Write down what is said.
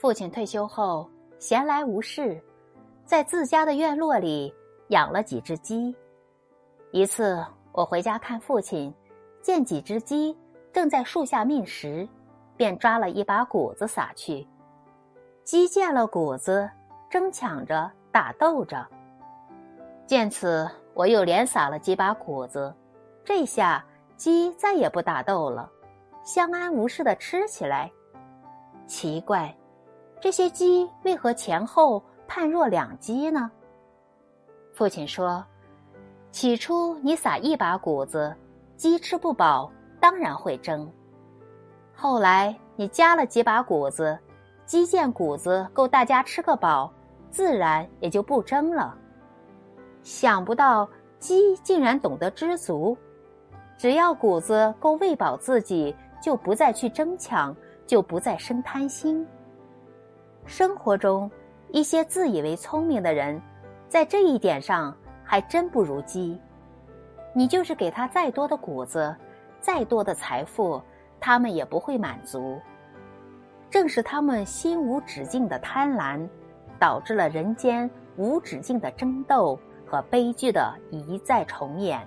父亲退休后闲来无事，在自家的院落里养了几只鸡。一次我回家看父亲，见几只鸡正在树下觅食，便抓了一把谷子撒去。鸡见了谷子，争抢着打斗着。见此，我又连撒了几把谷子，这下鸡再也不打斗了，相安无事的吃起来。奇怪，这些鸡为何前后判若两鸡呢？父亲说：“起初你撒一把谷子，鸡吃不饱，当然会争。后来你加了几把谷子，鸡见谷子够大家吃个饱，自然也就不争了。想不到鸡竟然懂得知足，只要谷子够喂饱自己，就不再去争抢。”就不再生贪心。生活中，一些自以为聪明的人，在这一点上还真不如鸡。你就是给他再多的谷子，再多的财富，他们也不会满足。正是他们心无止境的贪婪，导致了人间无止境的争斗和悲剧的一再重演。